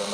Der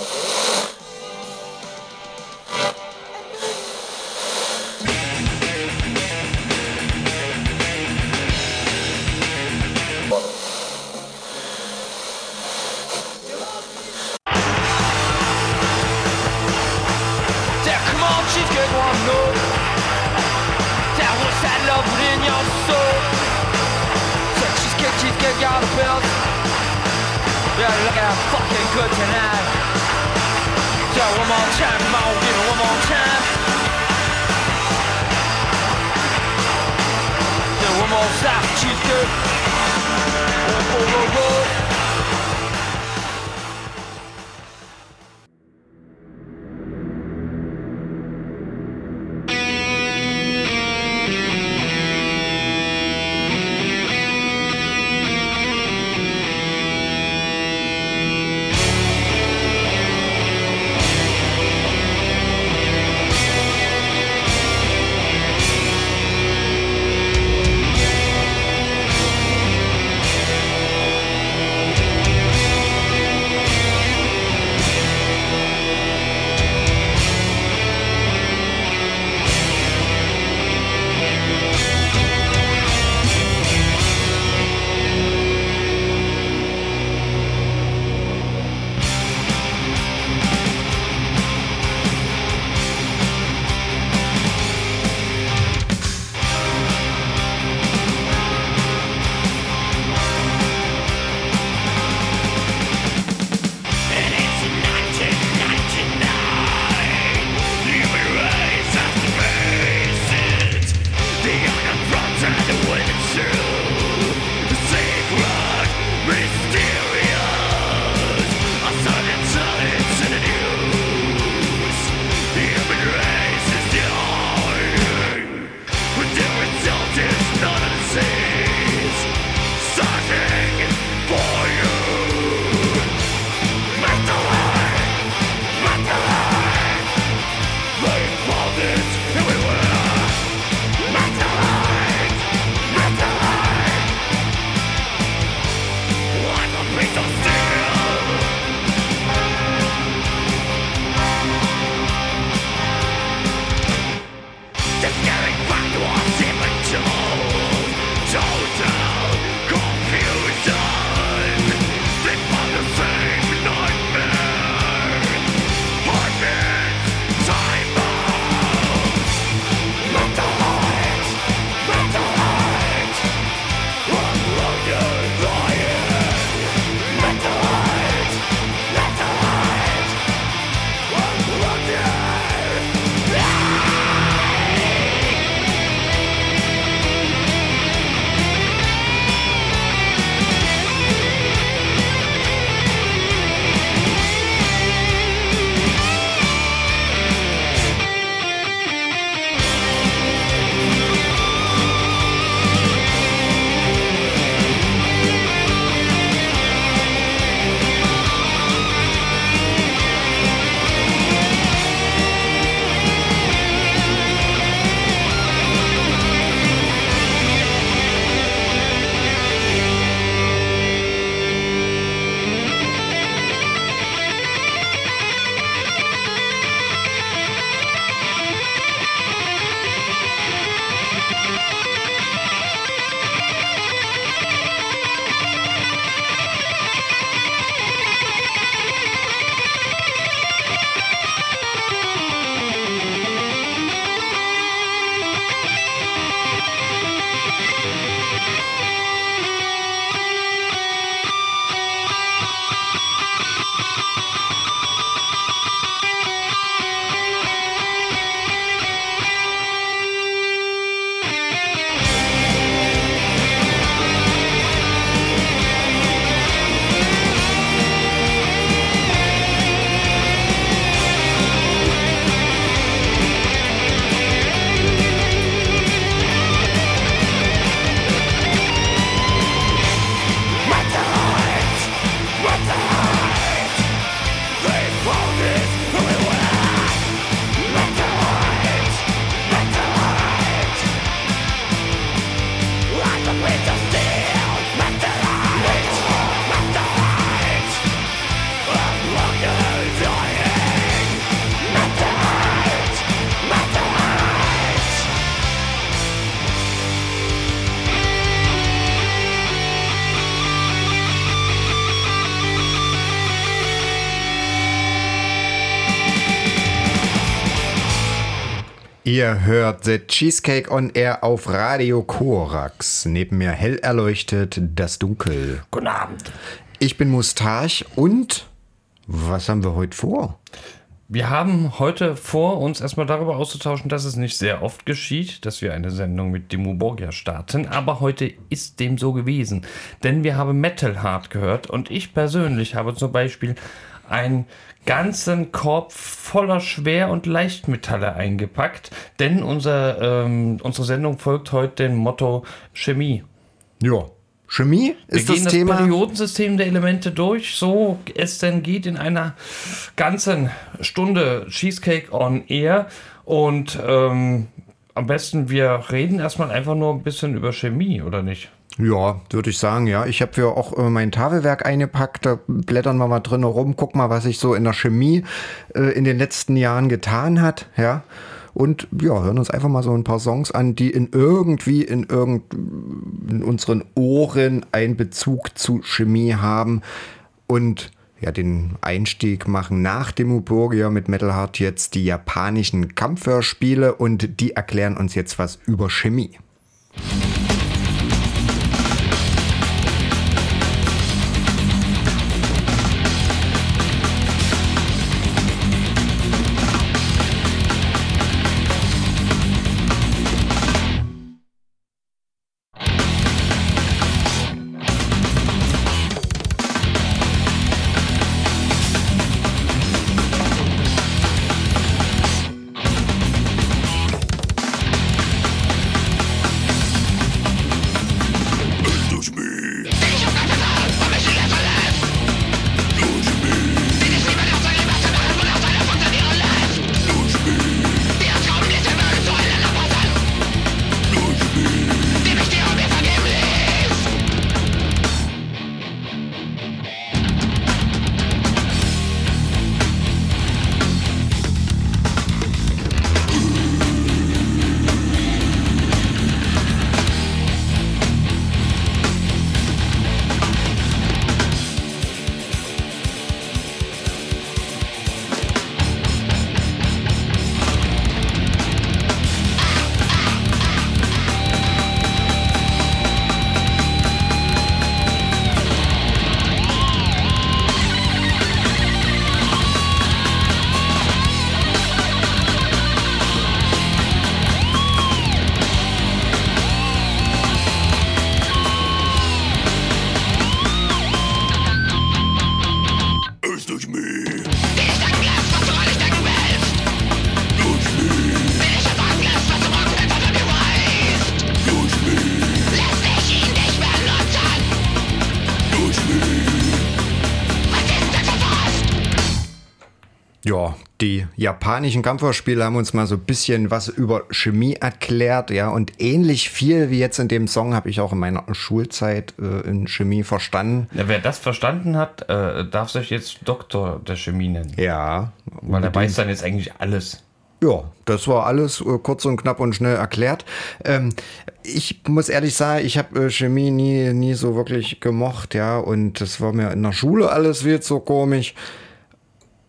Ihr hört The Cheesecake on Air auf Radio Korax. Neben mir hell erleuchtet das Dunkel. Guten Abend. Ich bin Mustache und was haben wir heute vor? Wir haben heute vor, uns erstmal darüber auszutauschen, dass es nicht sehr oft geschieht, dass wir eine Sendung mit Demo Borgia starten, aber heute ist dem so gewesen. Denn wir haben Metal Hard gehört und ich persönlich habe zum Beispiel ein ganzen Korb voller Schwer- und Leichtmetalle eingepackt, denn unser, ähm, unsere Sendung folgt heute dem Motto Chemie. Ja. Chemie ist Wir gehen das Thema. das Periodensystem der Elemente durch, so es denn geht in einer ganzen Stunde Cheesecake on Air und ähm, am besten wir reden erstmal einfach nur ein bisschen über Chemie, oder nicht? Ja, würde ich sagen, ja. Ich habe ja auch äh, mein Tafelwerk eingepackt, da blättern wir mal drin rum, guck mal, was sich so in der Chemie äh, in den letzten Jahren getan hat, ja. Und ja, hören uns einfach mal so ein paar Songs an, die in irgendwie in irgend in unseren Ohren einen Bezug zu Chemie haben und ja, den Einstieg machen nach Demoburgia mit Metal Heart jetzt die japanischen Kampfhörspiele und die erklären uns jetzt was über Chemie. Die japanischen Kampfhörspiele haben uns mal so ein bisschen was über Chemie erklärt, ja, und ähnlich viel wie jetzt in dem Song habe ich auch in meiner Schulzeit äh, in Chemie verstanden. Ja, wer das verstanden hat, äh, darf sich jetzt Doktor der Chemie nennen. Ja, Weil er weiß dann jetzt eigentlich alles. Ja, das war alles äh, kurz und knapp und schnell erklärt. Ähm, ich muss ehrlich sagen, ich habe äh, Chemie nie, nie so wirklich gemocht, ja, und das war mir in der Schule alles viel zu komisch.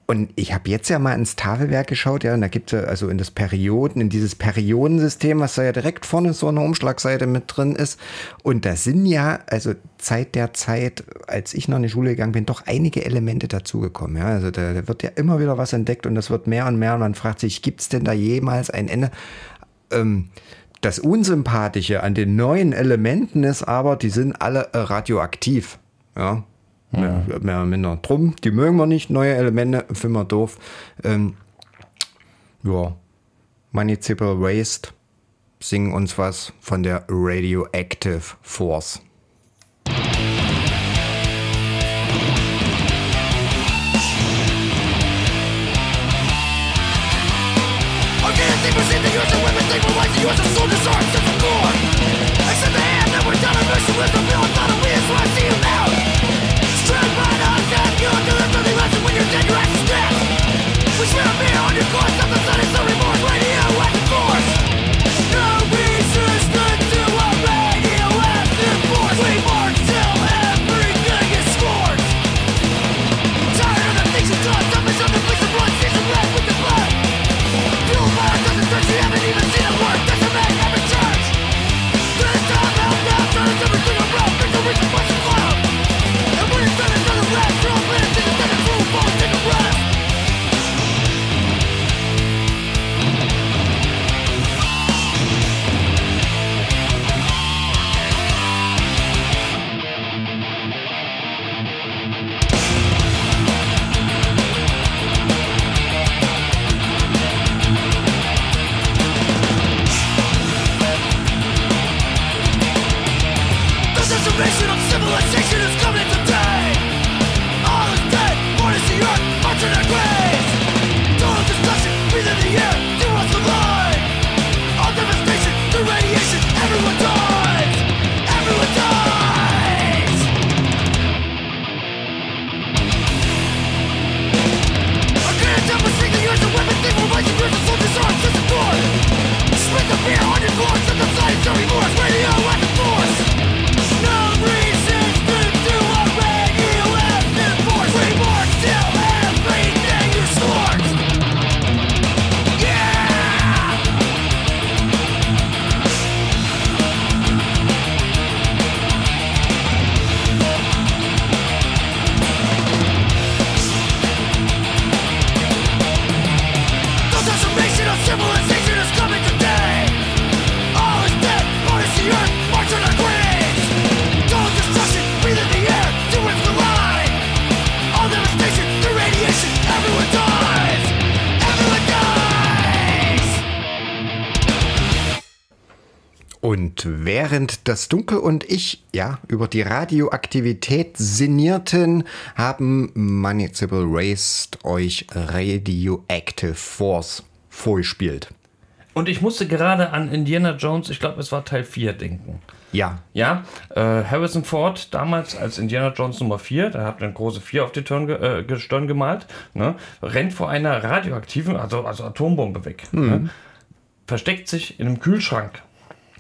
Und ich habe jetzt ja mal ins Tafelwerk geschaut, ja, und da gibt es ja also in das Perioden, in dieses Periodensystem, was da ja direkt vorne so eine Umschlagseite mit drin ist. Und da sind ja, also seit der Zeit, als ich noch in die Schule gegangen bin, doch einige Elemente dazugekommen. Ja, also da, da wird ja immer wieder was entdeckt und das wird mehr und mehr. Und man fragt sich, gibt es denn da jemals ein Ende? Ähm, das Unsympathische an den neuen Elementen ist aber, die sind alle radioaktiv. Ja, Mehr, mehr oder minder. Drum, die mögen wir nicht. Neue Elemente finden wir doof. Ähm, ja, Municipal Waste singen uns was von der Radioactive Force. Fuel bar doesn't touch the heaven, während das Dunkel und ich ja über die Radioaktivität sinnierten, haben Municipal Raced euch Radioactive Force vorgespielt. Und ich musste gerade an Indiana Jones, ich glaube, es war Teil 4, denken. Ja. Ja, äh, Harrison Ford damals als Indiana Jones Nummer 4, da hat eine große 4 auf die Stirn, ge äh, Stirn gemalt, ne, rennt vor einer radioaktiven, also, also Atombombe weg. Ne, versteckt sich in einem Kühlschrank.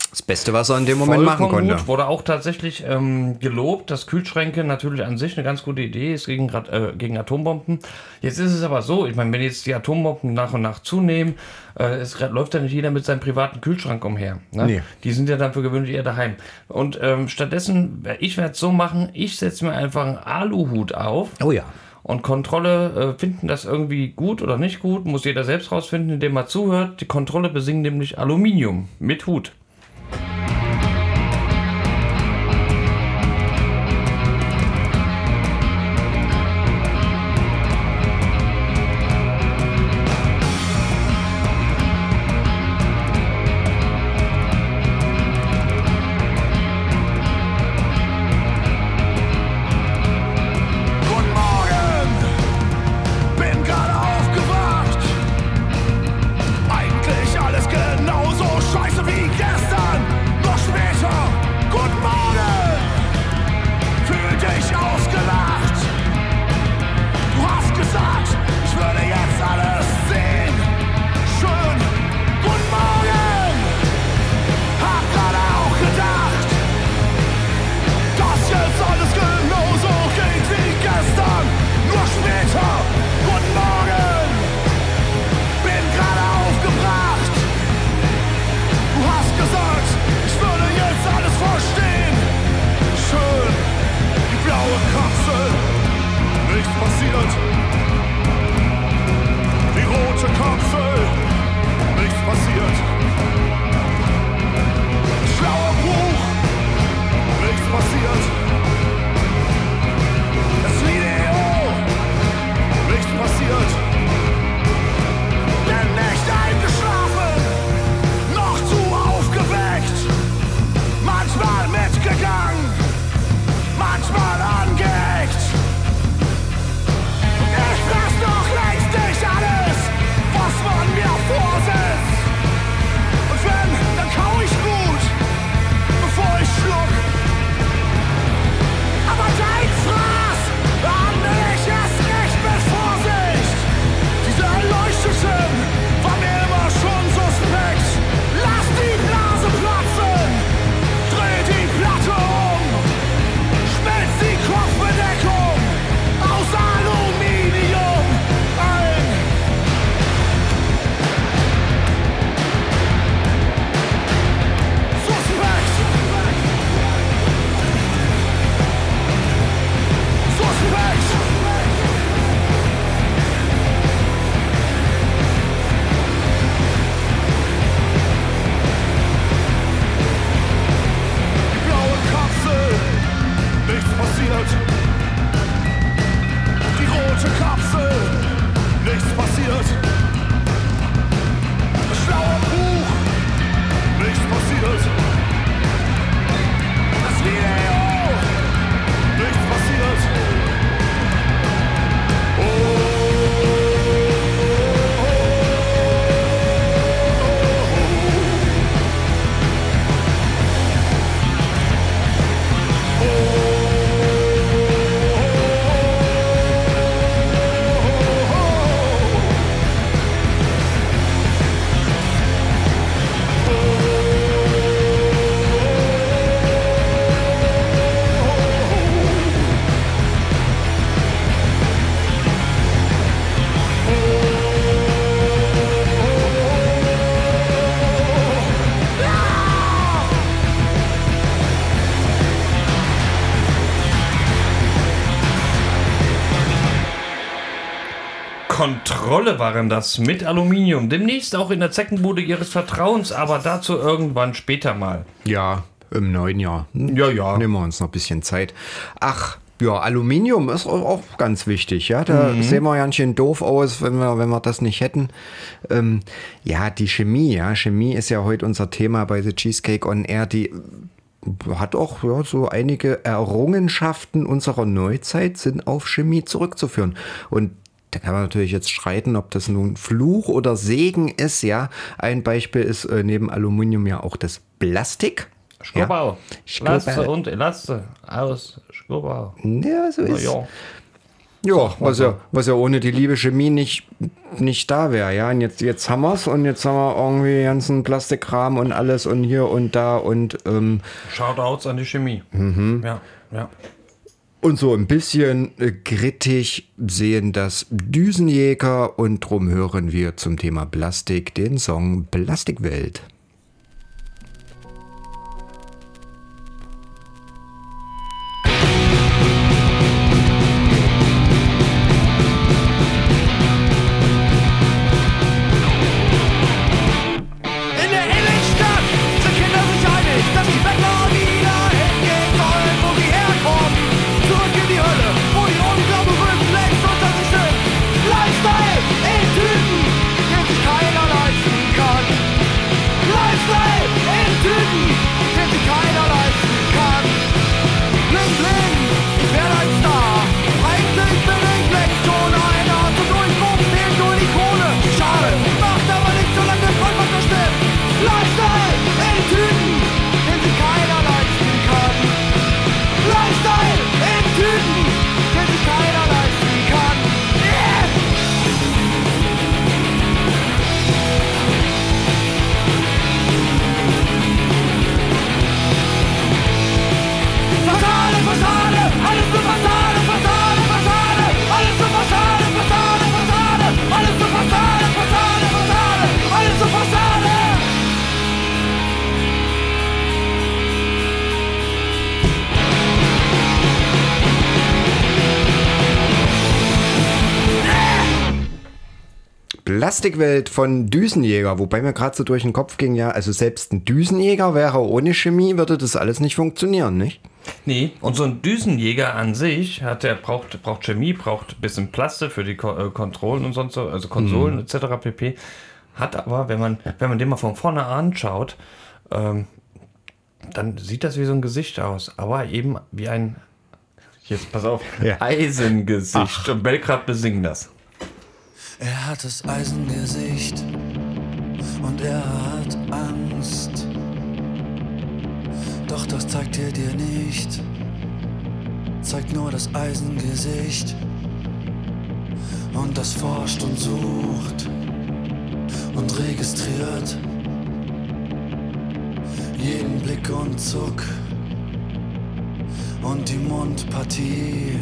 Das Beste, was er in dem Moment machen konnte. Gut, wurde auch tatsächlich ähm, gelobt, dass Kühlschränke natürlich an sich eine ganz gute Idee ist gegen, äh, gegen Atombomben. Jetzt ist es aber so, ich meine, wenn jetzt die Atombomben nach und nach zunehmen, äh, es läuft ja nicht jeder mit seinem privaten Kühlschrank umher. Ne? Nee. Die sind ja dann für gewöhnlich eher daheim. Und ähm, stattdessen, ich werde es so machen, ich setze mir einfach einen Aluhut auf. Oh ja. Und Kontrolle äh, finden das irgendwie gut oder nicht gut, muss jeder selbst rausfinden, indem er zuhört. Die Kontrolle besingt nämlich Aluminium mit Hut. Kontrolle waren das mit Aluminium. Demnächst auch in der Zeckenbude ihres Vertrauens, aber dazu irgendwann später mal. Ja, im neuen Jahr. Hm? Ja, ja. Nehmen wir uns noch ein bisschen Zeit. Ach, Ja, Aluminium ist auch, ganz wichtig, ja. Da sehen wir ja ein bisschen doof aus, wenn wir, wenn wir das nicht hätten. Ähm, ja, die Chemie, ja. Chemie ist ja heute unser Thema bei The Cheesecake on Air. Die hat auch ja, so einige Errungenschaften unserer Neuzeit sind auf Chemie zurückzuführen. Und da kann man natürlich jetzt streiten, ob das nun Fluch oder Segen ist, ja. Ein Beispiel ist äh, neben Aluminium ja auch das Plastik. Schkobau. Schkobau. Laste und Elaste. Aus. Schkobau. Ja, so ist ja. Ja, was ja, was ja ohne die liebe Chemie nicht, nicht da wäre, ja. Und jetzt, jetzt haben wir's und jetzt haben wir irgendwie ganzen Plastikkram und alles und hier und da und, ähm, Shoutouts an die Chemie. Mhm. Ja, ja. Und so ein bisschen äh, grittig sehen das Düsenjäger und drum hören wir zum Thema Plastik den Song Plastikwelt. Plastikwelt von Düsenjäger, wobei mir gerade so durch den Kopf ging, ja, also selbst ein Düsenjäger wäre ohne Chemie, würde das alles nicht funktionieren, nicht? Nee, und so ein Düsenjäger an sich hat der braucht, braucht Chemie, braucht ein bisschen Plaste für die Ko äh, Kontrollen und sonst so, also Konsolen etc. pp. Hat aber, wenn man, wenn man den mal von vorne anschaut, ähm, dann sieht das wie so ein Gesicht aus, aber eben wie ein, jetzt pass auf, Ja. Eisengesicht. Und Belgrad besingen das. Er hat das Eisengesicht und er hat Angst. Doch das zeigt er dir nicht, zeigt nur das Eisengesicht. Und das forscht und sucht und registriert jeden Blick und Zuck und die Mundpartie.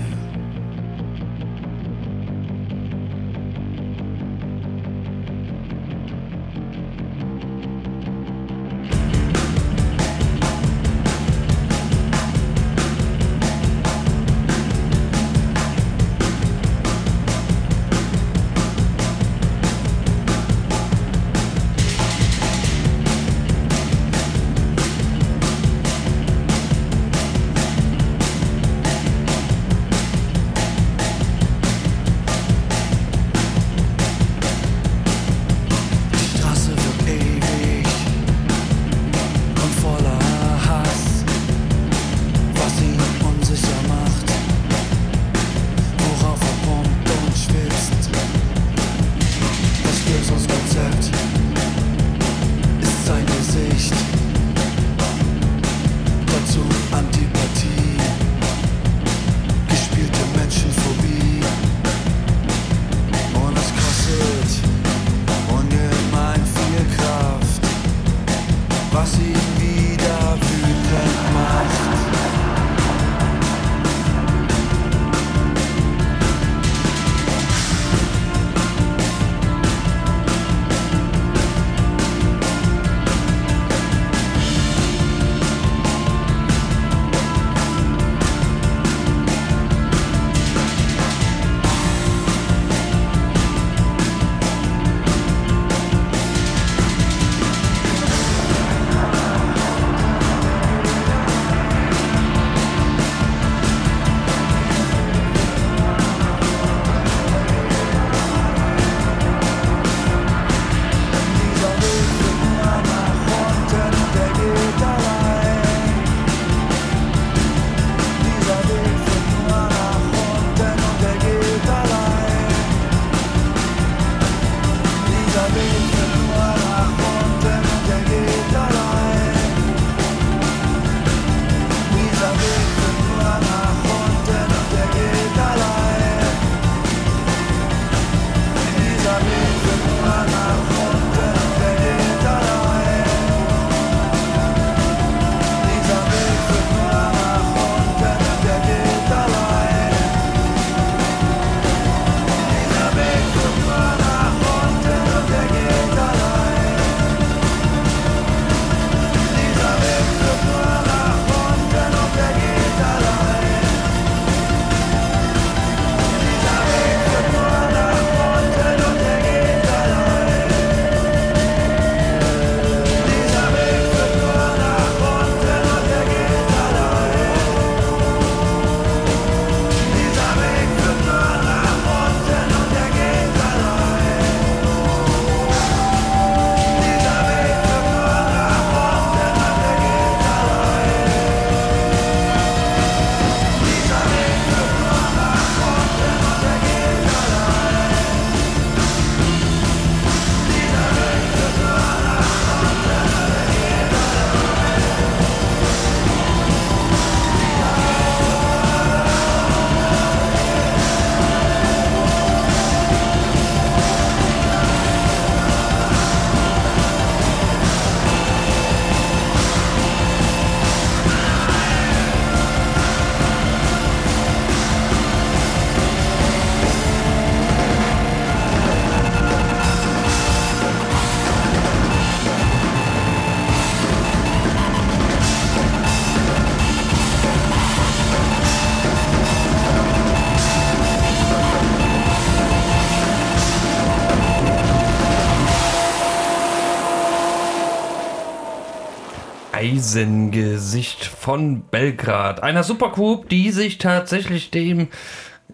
Eisengesicht von Belgrad. Einer Supergroup, die sich tatsächlich dem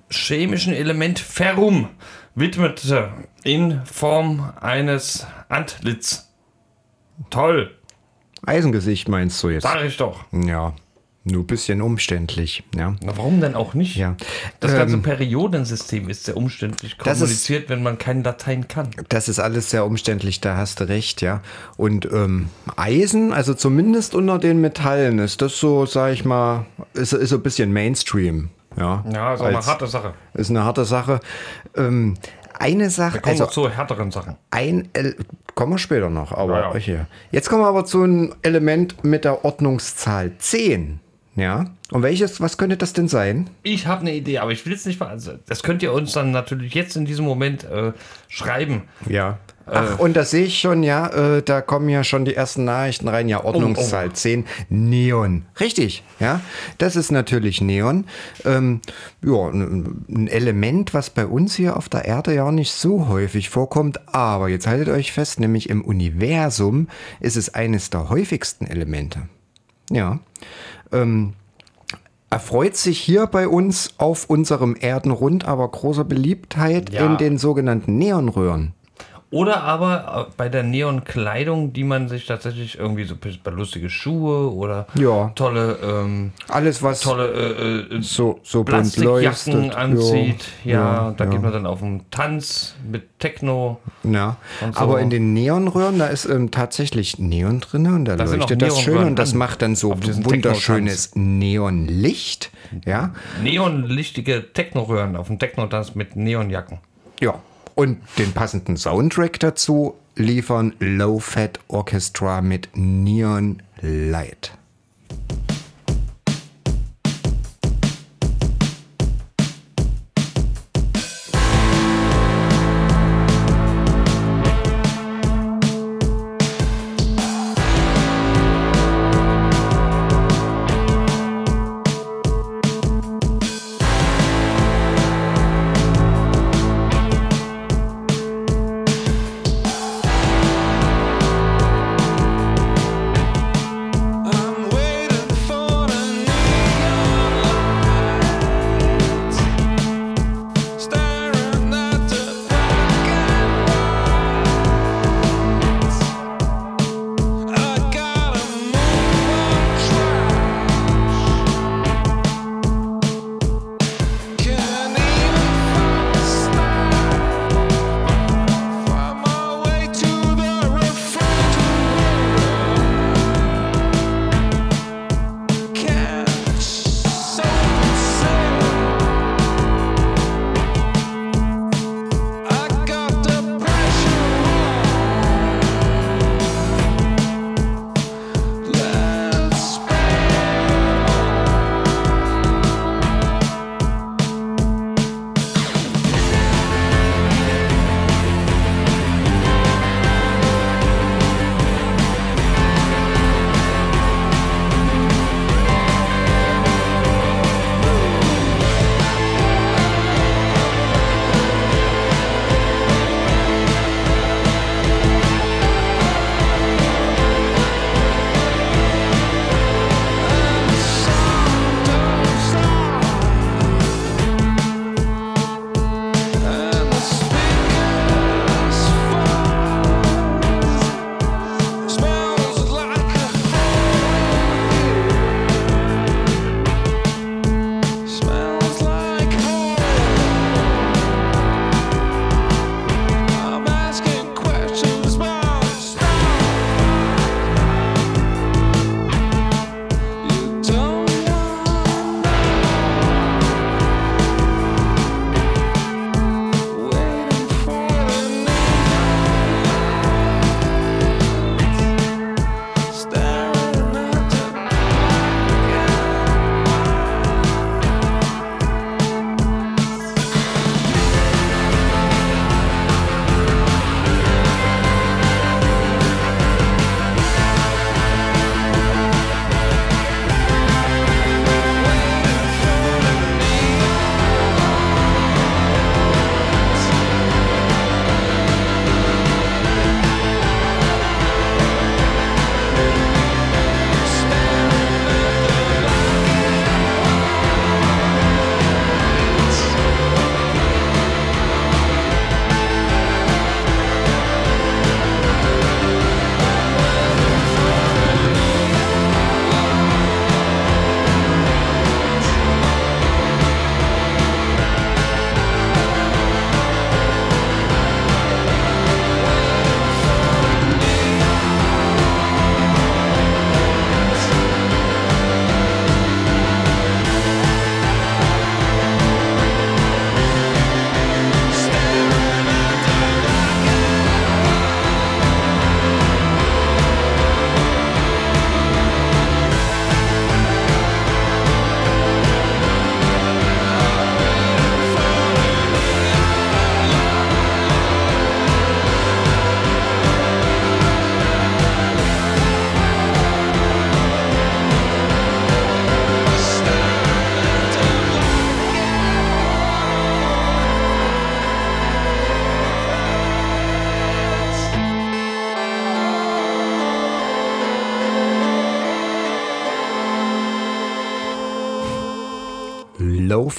chemischen Element Ferrum widmete in Form eines Antlitz. Toll, Eisengesicht meinst du jetzt? sag ich doch. Ja, nur ein bisschen umständlich. Ja. Na, warum denn auch nicht? Ja. Das ganze Ähm, Periodensystem ist sehr umständlich Das ist- kommuniziert, wenn man kein Latein kann. Das ist alles sehr umständlich, da hast du recht, ja. Und ähm, Eisen, also zumindest unter den Metallen, ist das so, sag ich mal, ist, ist so ein bisschen Mainstream. Ja, Ja, ist auch eine Als- harte Sache. Ist eine harte Sache. Ähm, eine Sache, Wir kommen also zu härteren Sachen. ein, El kommen wir später noch, aber Ja, ja. hier. Jetzt kommen wir aber zu einem Element mit der Ordnungszahl 10. Ja. Und welches, was könnte das denn sein? Ich habe eine Idee, aber ich will es nicht mal. Also, das könnt ihr uns dann natürlich jetzt in diesem Moment äh, schreiben. Ja. Ach, und das sehe ich schon, ja, äh, da kommen ja schon die ersten Nachrichten rein. Ja, Ordnungszahl Oh, 10, Neon. Richtig, ja. Das ist natürlich Neon. Ähm, ja, ein Element, was bei uns hier auf der Erde ja nicht so häufig vorkommt. Aber jetzt haltet euch fest, nämlich im Universum ist es eines der häufigsten Elemente. Ja. Ähm, erfreut sich hier bei uns auf unserem Erdenrund aber großer Beliebtheit Ja. in den sogenannten Neonröhren. Oder aber äh, bei der Neonkleidung, die man sich tatsächlich irgendwie so bei lustige Schuhe oder Ja. tolle, ähm, Alles, was tolle äh, äh, so, so Plastikjacken leuchtet. anzieht. Ja, ja, da ja. geht man dann auf einen Tanz mit Techno. Ja, so. aber in den Neonröhren, da ist ähm, tatsächlich Neon drin und da, Da leuchtet das schön und das macht dann so wunderschönes Neonlicht. Ja, Neonlichtige Techno-Röhren auf dem Techno-Tanz mit Neonjacken. ja. Und den passenden Soundtrack dazu liefern Low Fat Orchestra mit Neon Light.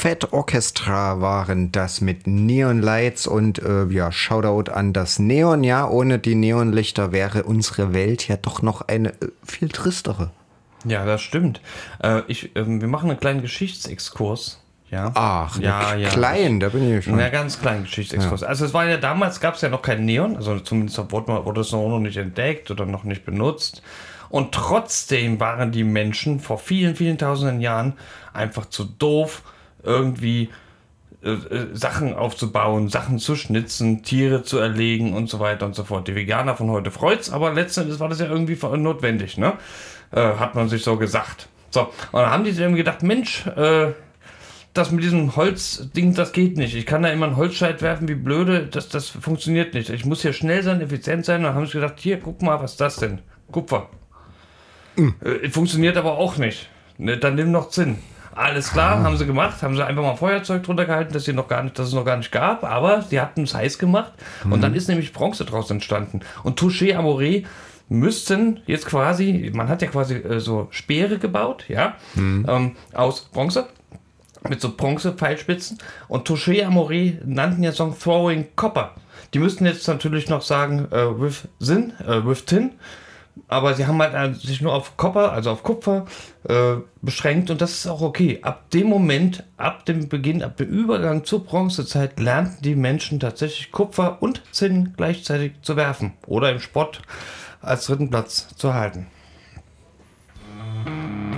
Fat Orchestra waren das mit Neon Lights und äh, ja, Shoutout an das Neon. Ja, ohne die Neonlichter wäre unsere Welt ja doch noch eine äh, viel tristere. Ja, das stimmt. Äh, ich, ähm, wir machen einen kleinen Geschichtsexkurs. Ja. Ach, ja, ja. klein, da bin ich schon. Na, ganz kleinen Geschichtsexkurs. Also es war ja damals, gab es ja noch kein Neon, also zumindest wurde, wurde es noch nicht entdeckt oder noch nicht benutzt. Und trotzdem waren die Menschen vor vielen, vielen tausenden Jahren einfach zu doof, irgendwie äh, äh, Sachen aufzubauen, Sachen zu schnitzen, Tiere zu erlegen und so weiter und so fort. Die Veganer von heute freut's, aber letztendlich war das ja irgendwie notwendig, ne? Äh, hat man sich so gesagt. So, und dann haben die sich irgendwie gedacht, Mensch, äh, das mit diesem Holzding, das geht nicht. Ich kann da immer einen Holzscheit werfen, wie blöde, das, das funktioniert nicht. Ich muss hier schnell sein, effizient sein. Und dann haben sie gedacht, hier, guck mal, was ist das denn? Kupfer. Äh, funktioniert aber auch nicht. Ne, dann nimm noch Zinn. Alles klar, haben sie gemacht, haben sie einfach mal Feuerzeug drunter gehalten, das, sie noch gar nicht, das es noch gar nicht gab, aber sie hatten es heiß gemacht und dann ist nämlich Bronze draus entstanden. Und Touché Amoré müssten jetzt quasi, man hat ja quasi äh, so Speere gebaut, ja, ähm, aus Bronze mit so Bronze-Pfeilspitzen. Und Touché Amoré nannten ja Song Throwing Copper. Die müssten jetzt natürlich noch sagen, äh, with Sin, äh, with Tin. Aber sie haben halt äh, sich nur auf Copper, also auf Kupfer, äh, beschränkt und das ist auch okay. Ab dem Moment, ab dem Beginn, ab dem Übergang zur Bronzezeit lernten die Menschen tatsächlich Kupfer und Zinn gleichzeitig zu werfen oder im Sport als dritten Platz zu halten. Like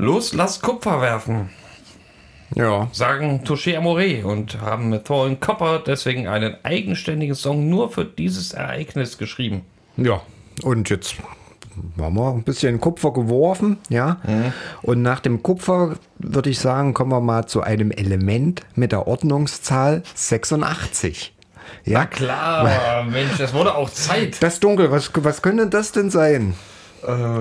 Los, lass Kupfer werfen, Ja. sagen Touché Amoré und haben mit Throwing Copper deswegen einen eigenständigen Song nur für dieses Ereignis geschrieben. Ja, und jetzt haben wir ein bisschen Kupfer geworfen, ja. Und nach dem Kupfer würde ich sagen, kommen wir mal zu einem Element mit der Ordnungszahl 86. Ja, Klar, Mensch, das wurde auch Zeit. das Dunkel, was, was könnte das denn sein? Äh,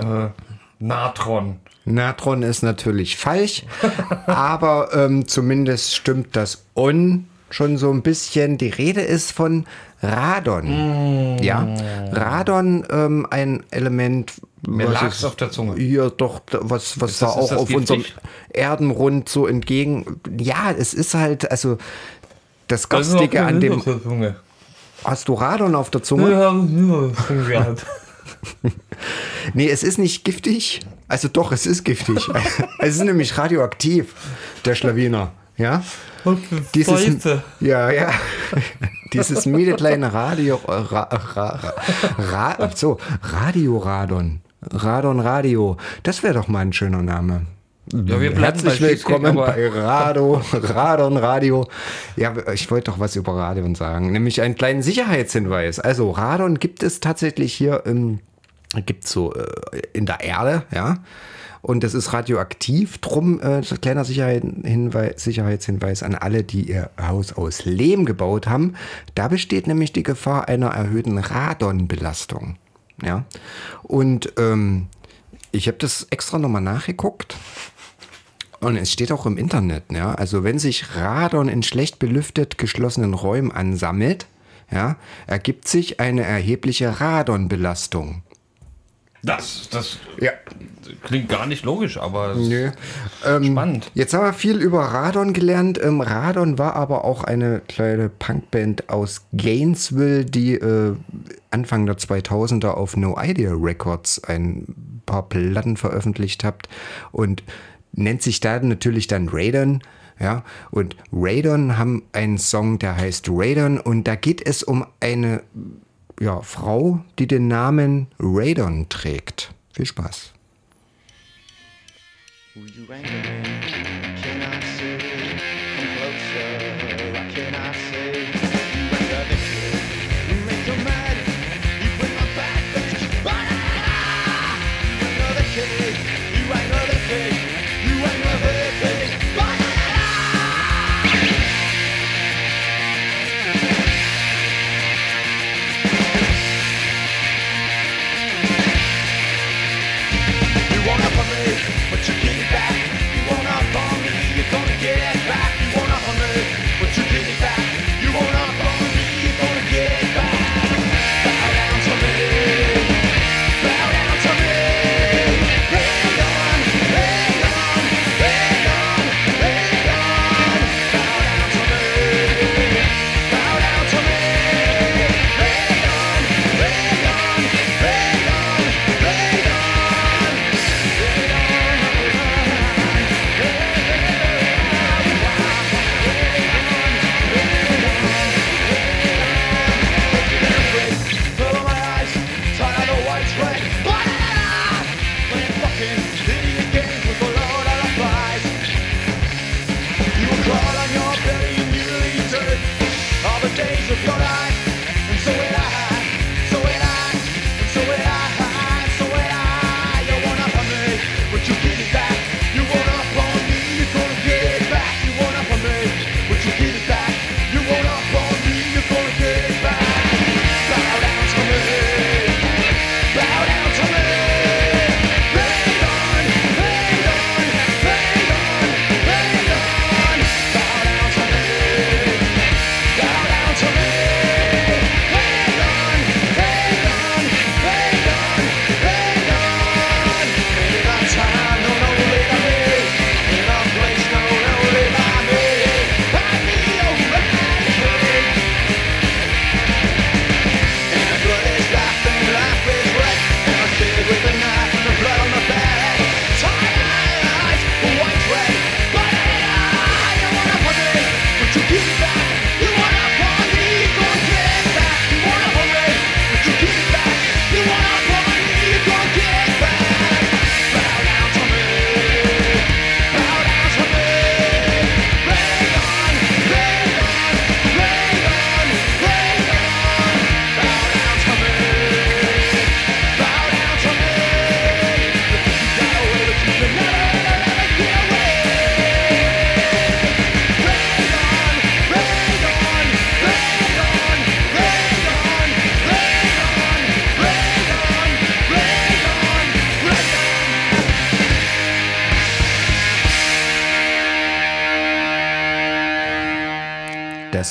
äh, Natron. Natron ist natürlich falsch, aber ähm, zumindest stimmt das On schon so ein bisschen. Die Rede ist von Radon. Ja, Radon, ähm, ein Element. Mir was lag's ist auf der Zunge. Hier doch, was, was da auch auf unserem? Erdenrund so entgegen. Ja, es ist halt, also das Garstige an dem. Hast du Radon auf der Zunge? Nee, es ist nicht giftig. Also doch, es ist giftig. es ist nämlich radioaktiv, der Schlawiner. Ja? Dieses, Scheiße. ja, ja. Dieses miede kleine Radio, ra, ra, ra, ra, so, Radioradon. Radon Radio. Das wäre doch mal ein schöner Name. Ja, wir bleiben Herzlich willkommen bei Rado, Radon Radio. Ja, ich wollte doch was über Radon sagen, nämlich einen kleinen Sicherheitshinweis. Also Radon gibt es tatsächlich hier im, gibt's so äh, in der Erde, ja. Und das ist radioaktiv, drum äh, kleiner Sicherheit, Hinweis, Sicherheitshinweis an alle, die ihr Haus aus Lehm gebaut haben. Da besteht nämlich die Gefahr einer erhöhten Radonbelastung. Ja. Und ähm, ich habe das extra nochmal nachgeguckt. Und es steht auch im Internet, ja, also wenn sich Radon in schlecht belüftet geschlossenen Räumen ansammelt, ja, ergibt sich eine erhebliche Radonbelastung. Das, das Ja. klingt gar nicht logisch, aber Nö. Ähm, spannend. Jetzt haben wir viel über Radon gelernt. Ähm, Radon war aber auch eine kleine Punkband aus Gainesville, die äh, Anfang der 2000er auf No Idea Records ein paar Platten veröffentlicht hat und nennt sich da natürlich dann Radon. Ja, und Radon haben einen Song, der heißt Radon und da geht es um eine ja, Frau, die den Namen Radon trägt. Viel Spaß.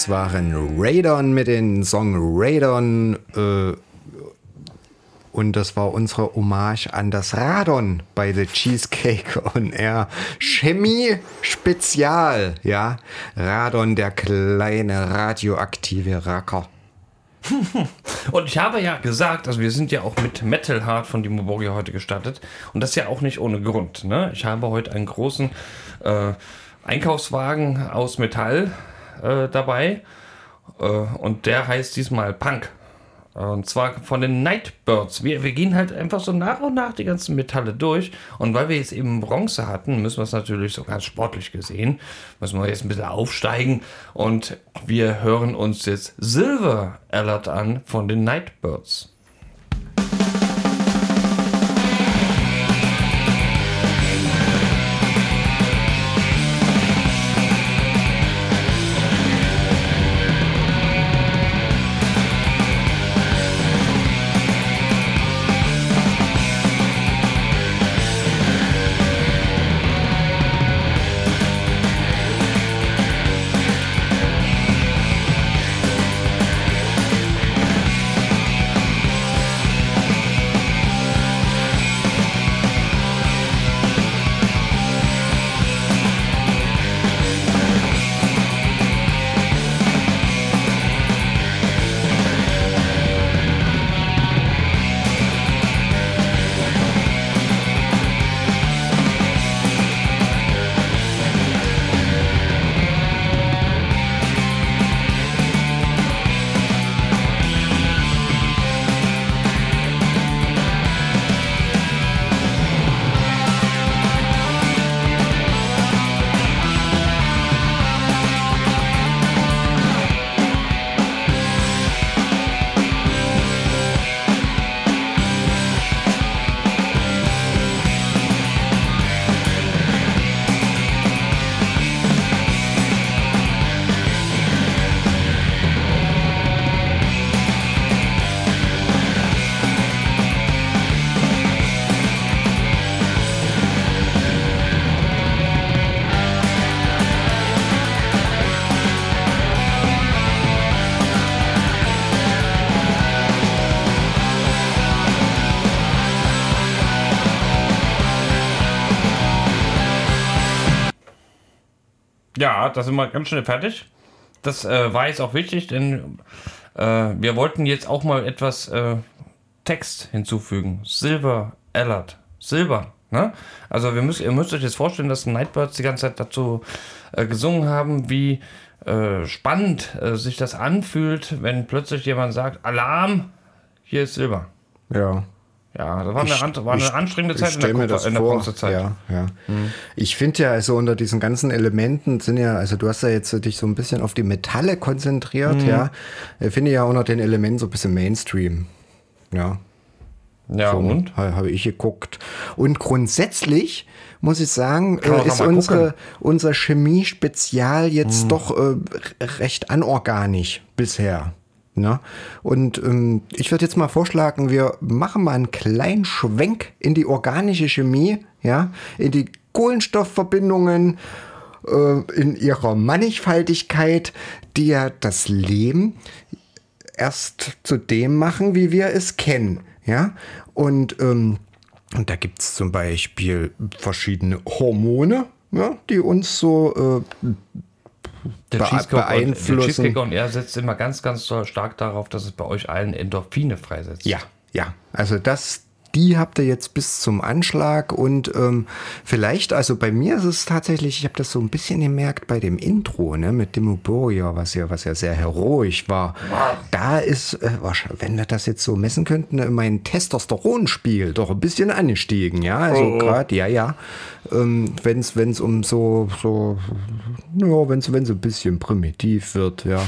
Waren Radon mit dem Song Radon. Äh, und das war unsere Hommage an das Radon bei The Cheesecake on Air. Chemie Spezial, ja. Radon, der kleine radioaktive Racker. Und ich habe ja gesagt, also wir sind ja auch mit Metal Hard von Dimo Borgia heute gestartet. Und das ja auch nicht ohne Grund. Ne? Ich habe heute einen großen äh, Einkaufswagen aus Metall äh, dabei. Äh, und der heißt diesmal Punk. Und zwar von den Nightbirds. Wir, wir gehen halt einfach so nach und nach die ganzen Metalle durch. Und weil wir jetzt eben Bronze hatten, müssen wir es natürlich so ganz sportlich gesehen, müssen wir jetzt ein bisschen aufsteigen. Und wir hören uns jetzt Silver Alert an von den Nightbirds. Da sind wir ganz schnell fertig. Das äh, war jetzt auch wichtig, denn äh, wir wollten jetzt auch mal etwas äh, Text hinzufügen. Silver Allard. Silber. Ne? Also wir müsst, ihr müsst euch jetzt vorstellen, dass Nightbirds die ganze Zeit dazu äh, gesungen haben, wie äh, spannend äh, sich das anfühlt, wenn plötzlich jemand sagt, Alarm, hier ist Silber. Ja. Ja, das war eine, an- war eine ich- anstrengende ich Zeit in der, mir Kupfer- das in der vor. Bronzezeit. Ja, ja. Ich finde ja, also unter diesen ganzen Elementen sind ja, also du hast ja jetzt so dich so ein bisschen auf die Metalle konzentriert, Mhm. ja. Ich finde ja unter den Elementen so ein bisschen Mainstream. Ja. Ja, so, und? ha- Habe ich geguckt. Und grundsätzlich muss ich sagen, äh, ist unsere, gucken. unser Chemie-Spezial jetzt Hm. doch äh, recht anorganisch bisher. Ne? Und ähm, ich würde jetzt mal vorschlagen, wir machen mal einen kleinen Schwenk in die organische Chemie, ja, in die Kohlenstoffverbindungen, äh, in ihrer Mannigfaltigkeit, die ja das Leben erst zu dem machen, wie wir es kennen. Ja? Und, ähm, und da gibt es zum Beispiel verschiedene Hormone, ja, die uns so äh, Der Cheesecake, und, der beeinflussen. Cheesecake und er setzt immer ganz, ganz stark darauf, dass es bei euch allen Endorphine freisetzt. Ja, ja. Also das, die habt ihr jetzt bis zum Anschlag und ähm, vielleicht, also bei mir ist es tatsächlich, ich habe das so ein bisschen gemerkt bei dem Intro, ne, mit Demoboria, was ja, was ja sehr heroisch war. Da ist, äh, wahrscheinlich, wenn wir das jetzt so messen könnten, äh, mein Testosteronspiel doch ein bisschen angestiegen, ja. Also gerade, ja, ja. Ähm, wenn es wenn es um so, so, ja, wenn es wenn ein bisschen primitiv wird, ja,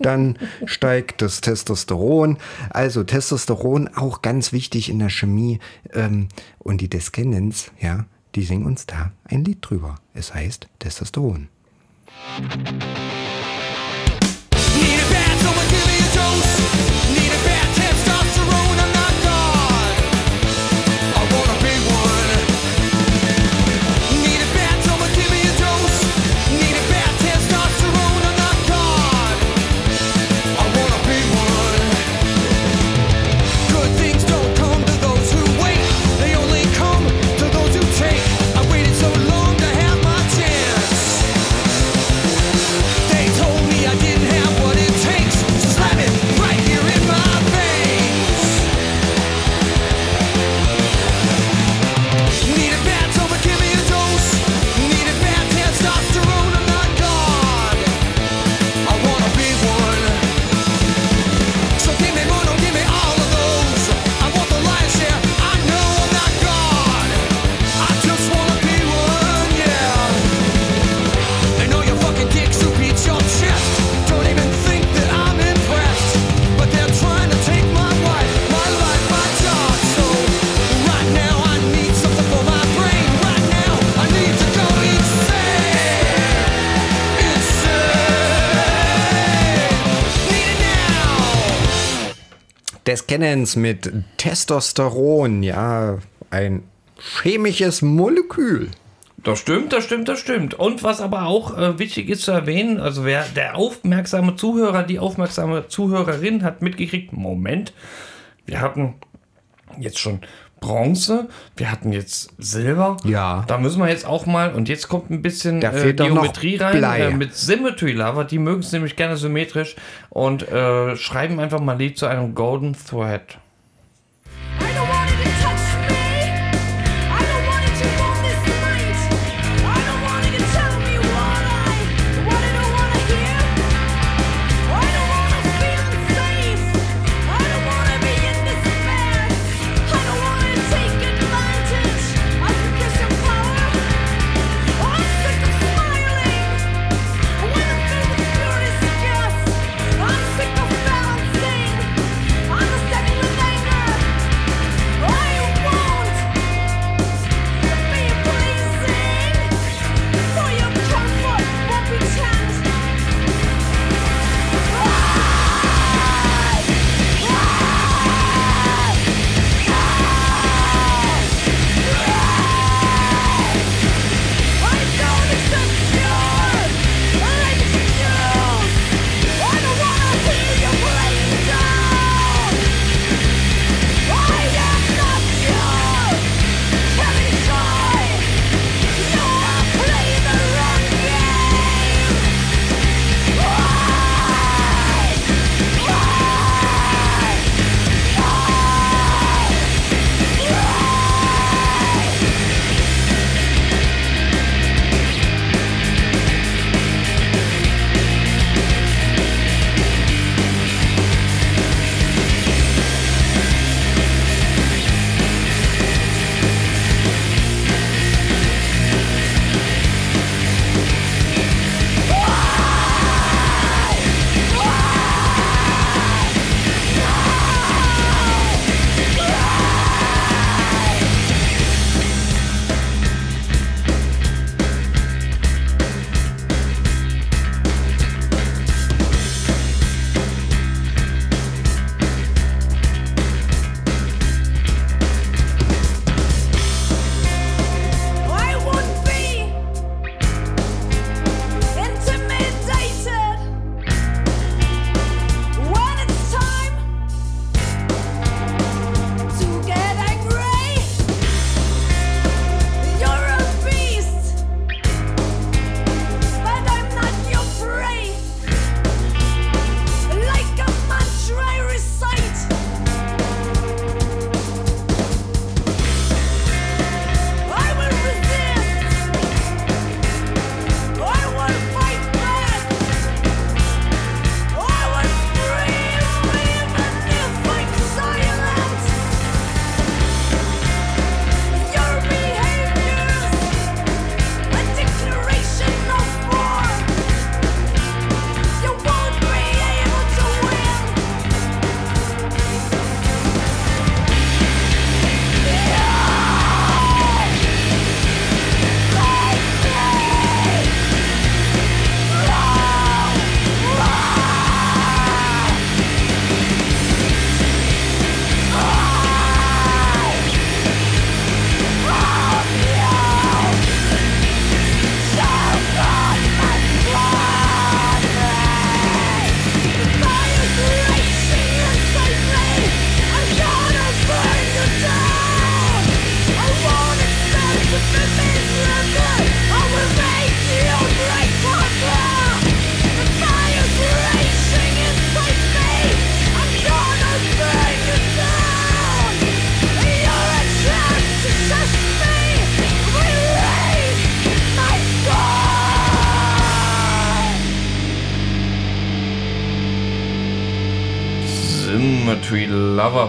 dann steigt das Testosteron. Also Testosteron auch ganz wichtig in der Chemie. Ähm, und die Descendants, ja, die singen uns da ein Lied drüber. Es heißt Testosteron. Need des Kennens mit Testosteron, ja, ein chemisches Molekül. Das stimmt, das stimmt, das stimmt. Und was aber auch äh, wichtig ist zu erwähnen, also wer der aufmerksame Zuhörer, die aufmerksame Zuhörerin hat mitgekriegt, Moment, wir hatten jetzt schon Bronze, wir hatten jetzt Silber. Ja. Da müssen wir jetzt auch mal, und jetzt kommt ein bisschen Da äh, Geometrie rein äh, mit Symmetry Lava. Die mögen es nämlich gerne symmetrisch und äh, schreiben einfach mal Lied zu einem Golden Thread.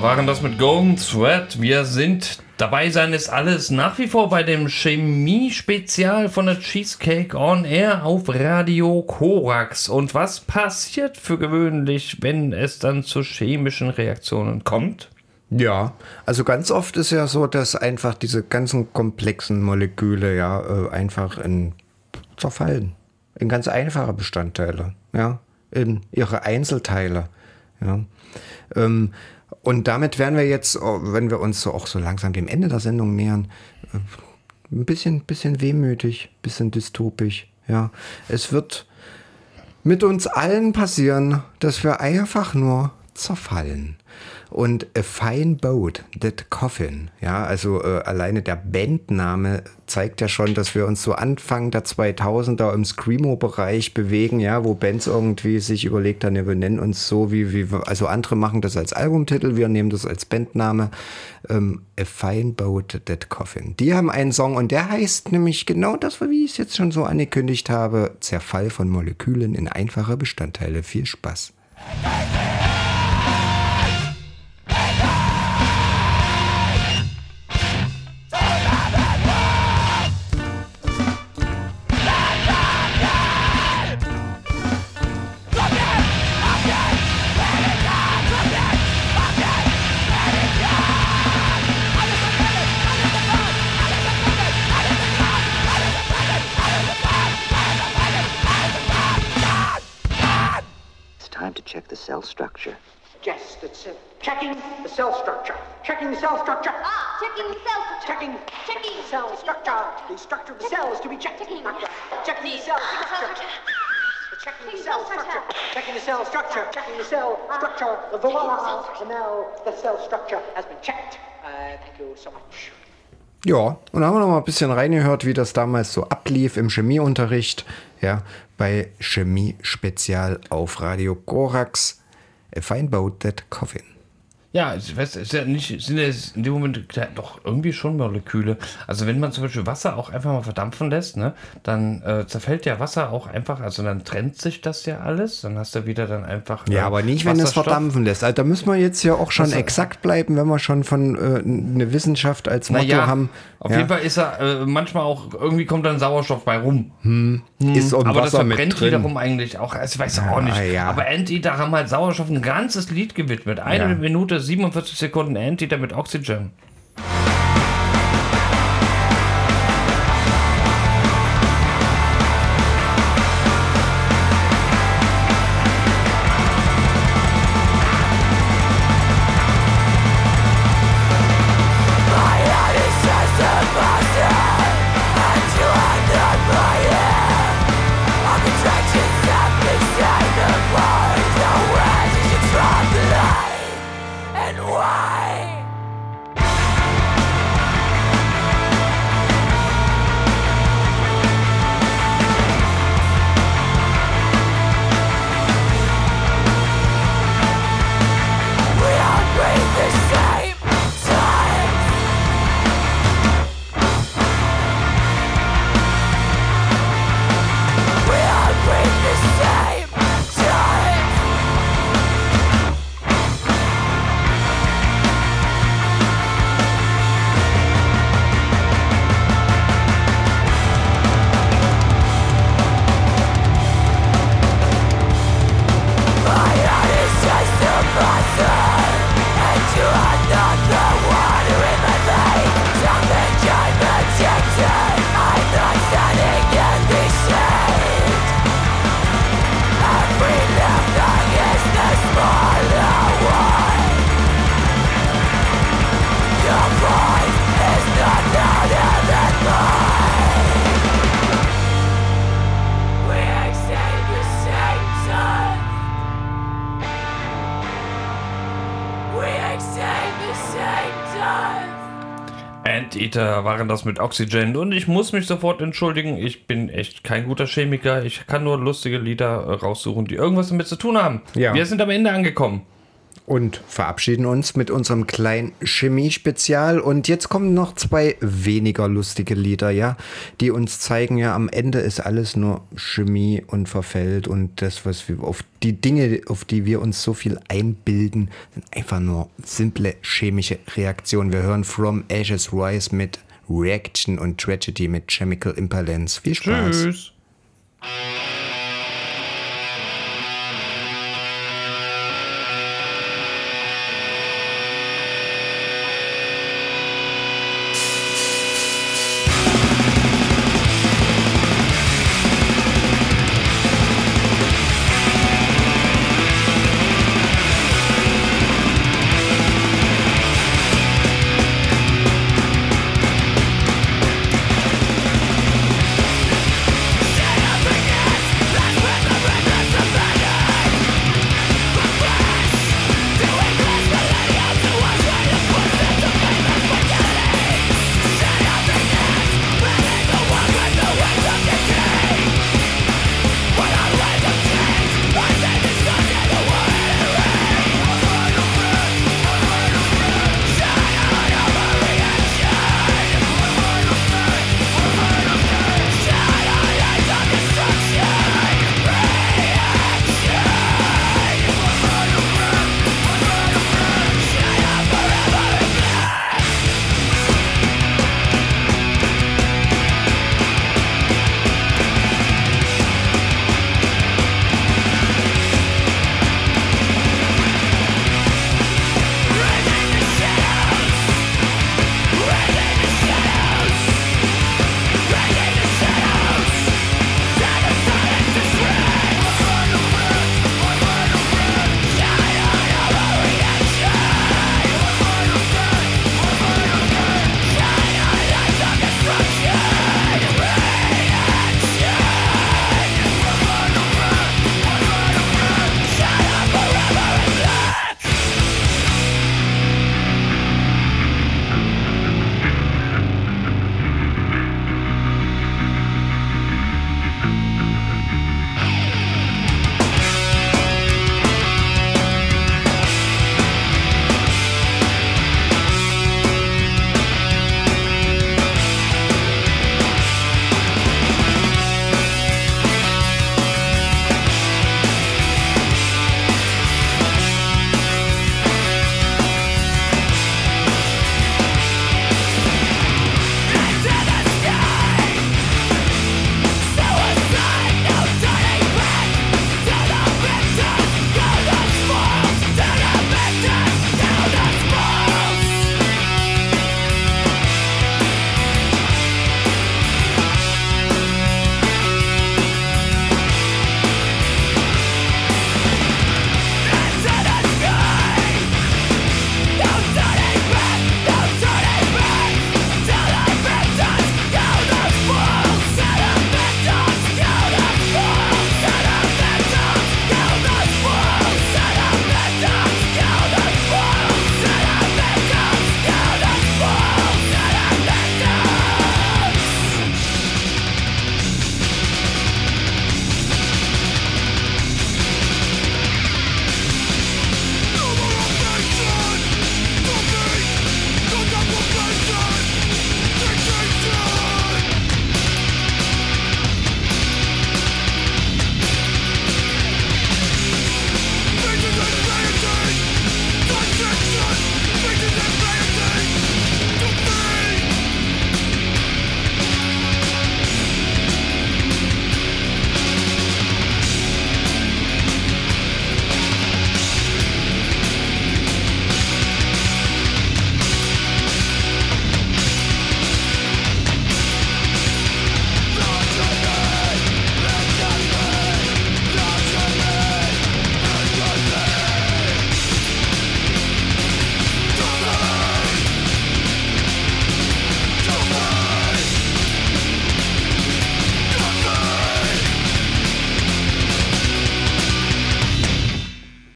Waren das mit Golden Thread. Wir sind dabei sein ist alles nach wie vor bei dem Chemie-Spezial von der Cheesecake on Air auf Radio Korax. Und was passiert für gewöhnlich, wenn es dann zu chemischen Reaktionen kommt? Ja, also ganz oft ist ja so, dass einfach diese ganzen komplexen Moleküle ja äh, einfach in zerfallen. In ganz einfache Bestandteile, ja, in ihre Einzelteile. Ja. Ähm, und damit werden wir jetzt, oh, wenn wir uns so auch so langsam dem Ende der Sendung nähern, äh, ein bisschen, bisschen wehmütig, bisschen dystopisch. Ja, es wird mit uns allen passieren, dass wir einfach nur zerfallen. Und A Fine Boat, That Coffin, ja, also äh, alleine der Bandname zeigt ja schon, dass wir uns so Anfang der 2000er im Screamo-Bereich bewegen, ja, wo Bands irgendwie sich überlegt haben, ja, wir nennen uns so, wie, wie wir, also andere machen das als Albumtitel, wir nehmen das als Bandname, ähm, A Fine Boat, That Coffin. Die haben einen Song und der heißt nämlich genau das, wie ich es jetzt schon so angekündigt habe, Zerfall von Molekülen in einfache Bestandteile. Viel Spaß. Cell structure. Yes, that's it. Checking the cell structure. Checking the cell structure. Ah, checking the cell structure. Checking. Checking. the cell structure. The structure of the cell is to be checked. Checking. The cell structure. Checking the cell structure. Checking the cell structure. Checking the cell structure. Voila. And now the cell structure has been checked. Uh, thank you so much. Ja, und dann haben wir noch mal ein bisschen reingehört, wie das damals so ablief im Chemieunterricht, ja, bei Chemie Spezial auf Radio Korax. A fine boat that coffin. Ja, ich weiß, ist ja nicht, sind ja in dem Moment doch irgendwie schon Moleküle. Also wenn man zum Beispiel Wasser auch einfach mal verdampfen lässt, ne, dann äh, zerfällt ja Wasser auch einfach, also dann trennt sich das ja alles, dann hast du wieder dann einfach. Ja, äh, aber nicht, wenn es verdampfen lässt. Also, da müssen wir jetzt ja auch schon Wasser- exakt bleiben, wenn wir schon von äh, eine Wissenschaft als Motto Naja, haben. auf ja, jeden Fall ist er äh, manchmal auch, irgendwie kommt dann Sauerstoff bei rum. ist auch aber das Wasser mit verbrennt drin. wiederum eigentlich auch, ich weiß auch nicht. ja. Aber Anteater haben halt Sauerstoff ein ganzes Lied gewidmet. Eine Ja. Minute, 47 Sekunden Anteater mit Oxygen. Anteater waren das mit Oxygen und ich muss mich sofort entschuldigen, ich bin echt kein guter Chemiker, ich kann nur lustige Lieder äh, raussuchen, die irgendwas damit zu tun haben. Ja. Wir sind am Ende angekommen. Und verabschieden uns mit unserem kleinen Chemie-Spezial. Und jetzt kommen noch zwei weniger lustige Lieder, ja, die uns zeigen, ja, am Ende ist alles nur Chemie und verfällt und das, was wir auf die Dinge, auf die wir uns so viel einbilden, sind einfach nur simple chemische Reaktionen. Wir hören From Ashes Rise mit Reaction und Tragedy mit Chemical Imbalance. Viel Spaß. Tschüss.